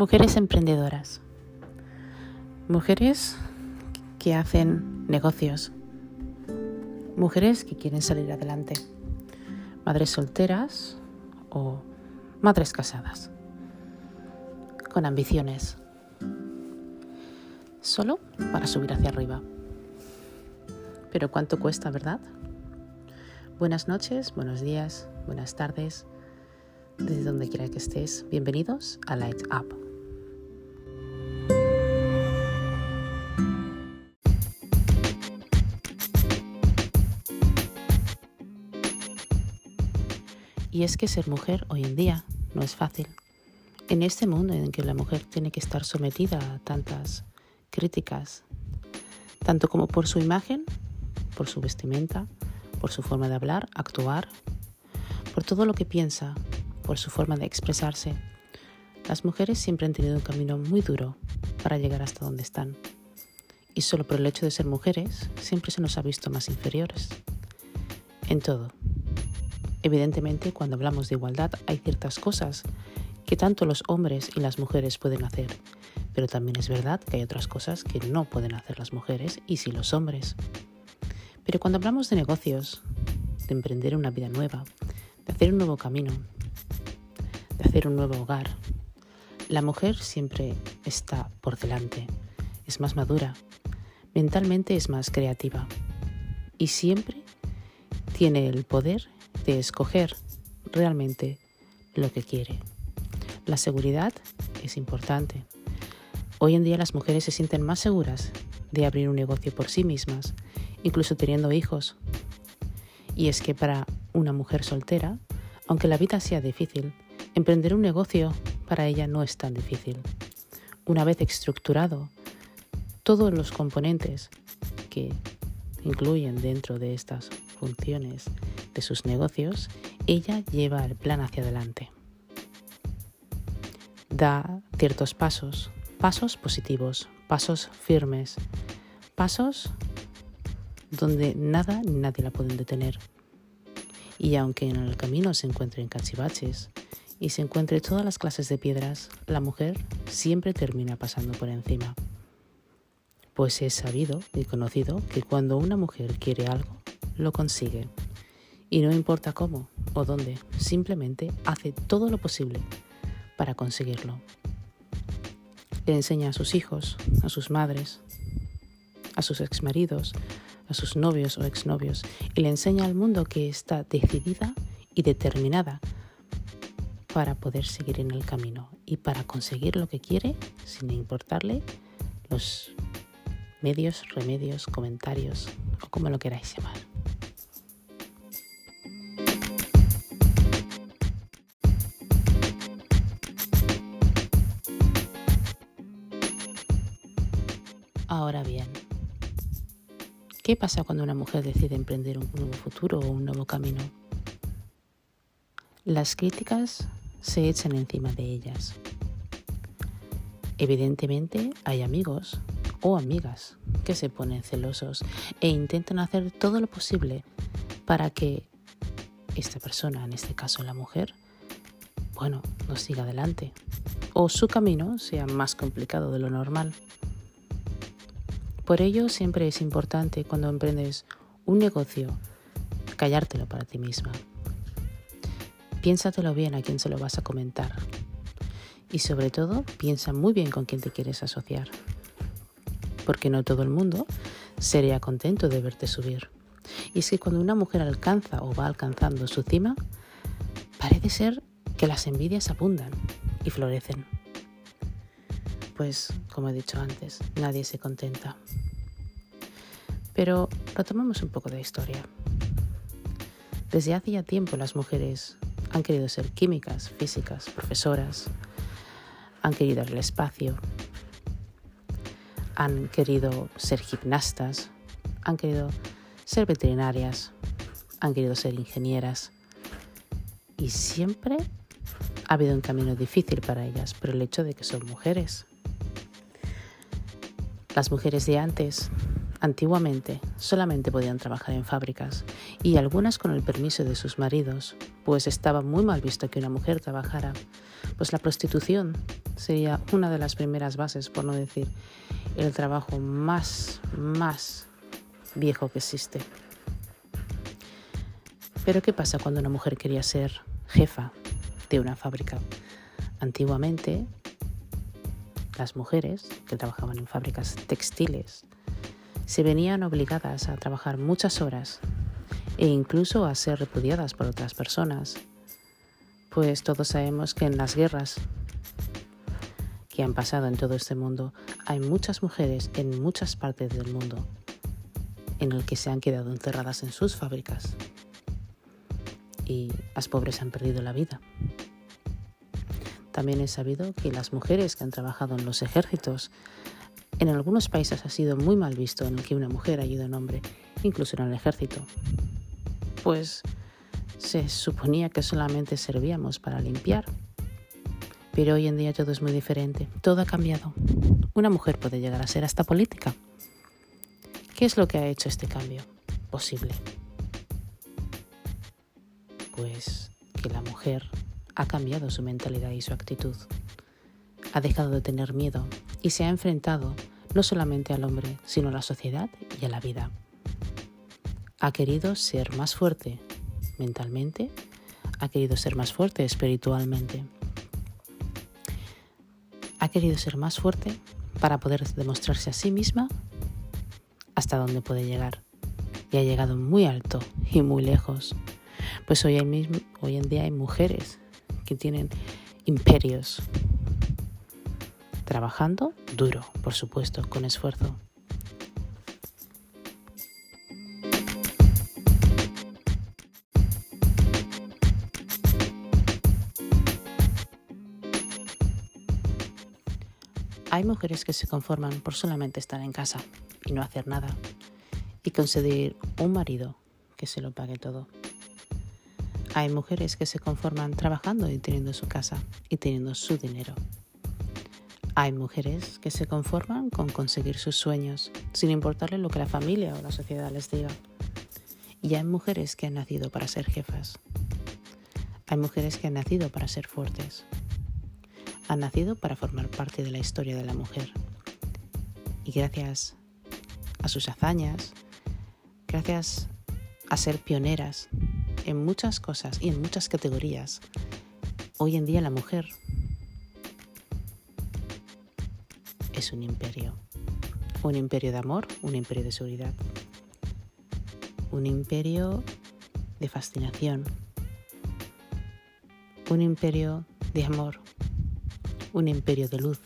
Mujeres emprendedoras. Mujeres que hacen negocios. Mujeres que quieren salir adelante. Madres solteras o madres casadas. Con ambiciones. Solo para subir hacia arriba. Pero ¿cuánto cuesta, verdad? Buenas noches, buenos días, buenas tardes, desde donde quiera que estés. Bienvenidos a Light Up. Y es que ser mujer hoy en día no es fácil. En este mundo en que la mujer tiene que estar sometida a tantas críticas, tanto como por su imagen, por su vestimenta, por su forma de hablar, actuar, por todo lo que piensa, por su forma de expresarse, las mujeres siempre han tenido un camino muy duro para llegar hasta donde están. Y solo por el hecho de ser mujeres siempre se nos ha visto más inferiores. En todo, Evidentemente, cuando hablamos de igualdad hay ciertas cosas que tanto los hombres y las mujeres pueden hacer, pero también es verdad que hay otras cosas que no pueden hacer las mujeres y sí los hombres. Pero cuando hablamos de negocios, de emprender una vida nueva, de hacer un nuevo camino, de hacer un nuevo hogar, la mujer siempre está por delante, es más madura, mentalmente es más creativa y siempre tiene el poder de escoger realmente lo que quiere. La seguridad es importante. Hoy en día las mujeres se sienten más seguras de abrir un negocio por sí mismas, incluso teniendo hijos. Y es que para una mujer soltera, aunque la vida sea difícil, emprender un negocio para ella no es tan difícil. Una vez estructurado todos los componentes que incluyen dentro de estas funciones de sus negocios, ella lleva el plan hacia adelante. Da ciertos pasos, pasos positivos, pasos firmes, pasos donde nada ni nadie la pueden detener. Y aunque en el camino se encuentren cachivaches y se encuentre todas las clases de piedras, la mujer siempre termina pasando por encima. Pues es sabido y conocido que cuando una mujer quiere algo, lo consigue. Y no importa cómo o dónde, simplemente hace todo lo posible para conseguirlo. Le enseña a sus hijos, a sus madres, a sus exmaridos, a sus novios o exnovios, y le enseña al mundo que está decidida y determinada para poder seguir en el camino y para conseguir lo que quiere sin importarle los medios, remedios, comentarios o como lo queráis llamar. Ahora bien, ¿qué pasa cuando una mujer decide emprender un nuevo futuro o un nuevo camino? Las críticas se echan encima de ellas. Evidentemente hay amigos o amigas que se ponen celosos e intentan hacer todo lo posible para que esta persona, en este caso la mujer, bueno, no siga adelante o su camino sea más complicado de lo normal. Por ello siempre es importante cuando emprendes un negocio callártelo para ti misma. Piénsatelo bien a quién se lo vas a comentar. Y sobre todo, piensa muy bien con quién te quieres asociar. Porque no todo el mundo sería contento de verte subir. Y es que cuando una mujer alcanza o va alcanzando su cima, parece ser que las envidias abundan y florecen. Pues, como he dicho antes, nadie se contenta. Pero retomamos un poco de historia. Desde hace ya tiempo las mujeres han querido ser químicas, físicas, profesoras, han querido el espacio, han querido ser gimnastas, han querido ser veterinarias, han querido ser ingenieras y siempre ha habido un camino difícil para ellas por el hecho de que son mujeres. Las mujeres de antes Antiguamente solamente podían trabajar en fábricas y algunas con el permiso de sus maridos, pues estaba muy mal visto que una mujer trabajara, pues la prostitución sería una de las primeras bases, por no decir el trabajo más, más viejo que existe. Pero ¿qué pasa cuando una mujer quería ser jefa de una fábrica? Antiguamente, las mujeres que trabajaban en fábricas textiles se venían obligadas a trabajar muchas horas e incluso a ser repudiadas por otras personas, pues todos sabemos que en las guerras que han pasado en todo este mundo hay muchas mujeres en muchas partes del mundo en el que se han quedado encerradas en sus fábricas y las pobres han perdido la vida. También he sabido que las mujeres que han trabajado en los ejércitos en algunos países ha sido muy mal visto en el que una mujer ayude a un hombre, incluso en el ejército. Pues se suponía que solamente servíamos para limpiar. Pero hoy en día todo es muy diferente, todo ha cambiado. Una mujer puede llegar a ser hasta política. ¿Qué es lo que ha hecho este cambio posible? Pues que la mujer ha cambiado su mentalidad y su actitud. Ha dejado de tener miedo y se ha enfrentado no solamente al hombre, sino a la sociedad y a la vida. Ha querido ser más fuerte mentalmente, ha querido ser más fuerte espiritualmente. Ha querido ser más fuerte para poder demostrarse a sí misma hasta dónde puede llegar. Y ha llegado muy alto y muy lejos. Pues hoy, hoy en día hay mujeres que tienen imperios, trabajando duro, por supuesto, con esfuerzo. Hay mujeres que se conforman por solamente estar en casa y no hacer nada y conceder un marido que se lo pague todo. Hay mujeres que se conforman trabajando y teniendo su casa y teniendo su dinero. Hay mujeres que se conforman con conseguir sus sueños, sin importarle lo que la familia o la sociedad les diga. Y hay mujeres que han nacido para ser jefas. Hay mujeres que han nacido para ser fuertes. Han nacido para formar parte de la historia de la mujer. Y gracias a sus hazañas, gracias a ser pioneras en muchas cosas y en muchas categorías, hoy en día la mujer es un imperio. Un imperio de amor, un imperio de seguridad. Un imperio de fascinación. Un imperio de amor. Un imperio de luz.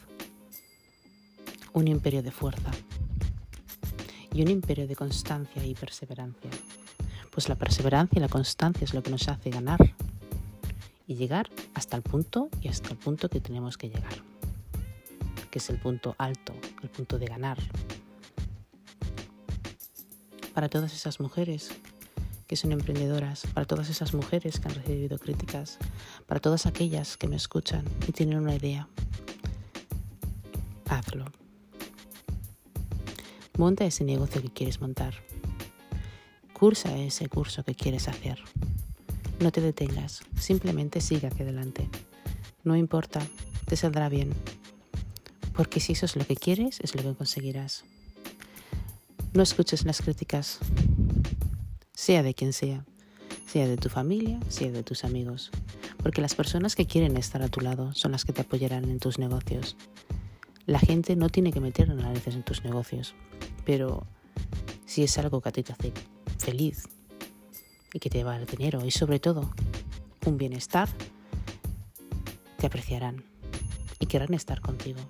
Un imperio de fuerza. Y un imperio de constancia y perseverancia. Pues la perseverancia y la constancia es lo que nos hace ganar y llegar hasta el punto y hasta el punto que tenemos que llegar que es el punto alto, el punto de ganar. Para todas esas mujeres que son emprendedoras, para todas esas mujeres que han recibido críticas, para todas aquellas que me escuchan y tienen una idea, hazlo. Monta ese negocio que quieres montar. Cursa ese curso que quieres hacer. No te detengas, simplemente sigue hacia adelante. No importa, te saldrá bien. Porque si eso es lo que quieres, es lo que conseguirás. No escuches las críticas, sea de quien sea, sea de tu familia, sea de tus amigos, porque las personas que quieren estar a tu lado son las que te apoyarán en tus negocios. La gente no tiene que meter análisis en tus negocios, pero si es algo que a ti te hace feliz y que te va a dar dinero y sobre todo un bienestar, te apreciarán y querrán estar contigo.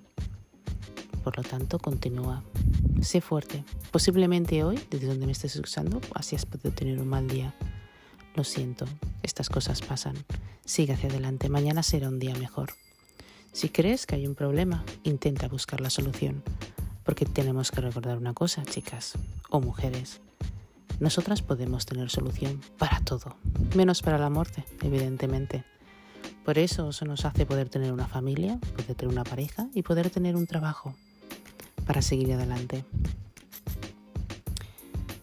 Por lo tanto, continúa. Sé fuerte. Posiblemente hoy, desde donde me estés escuchando, así has podido tener un mal día. Lo siento, estas cosas pasan. Sigue hacia adelante. Mañana será un día mejor. Si crees que hay un problema, intenta buscar la solución. Porque tenemos que recordar una cosa, chicas o mujeres. Nosotras podemos tener solución para todo, menos para la muerte, evidentemente. Por eso eso nos hace poder tener una familia, poder tener una pareja y poder tener un trabajo para seguir adelante.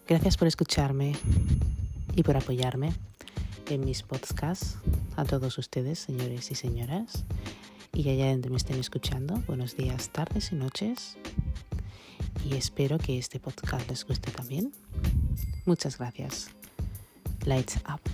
Gracias por escucharme y por apoyarme en mis podcasts. A todos ustedes, señores y señoras. Y allá donde me estén escuchando, buenos días, tardes y noches. Y espero que este podcast les guste también. Muchas gracias. Lights up.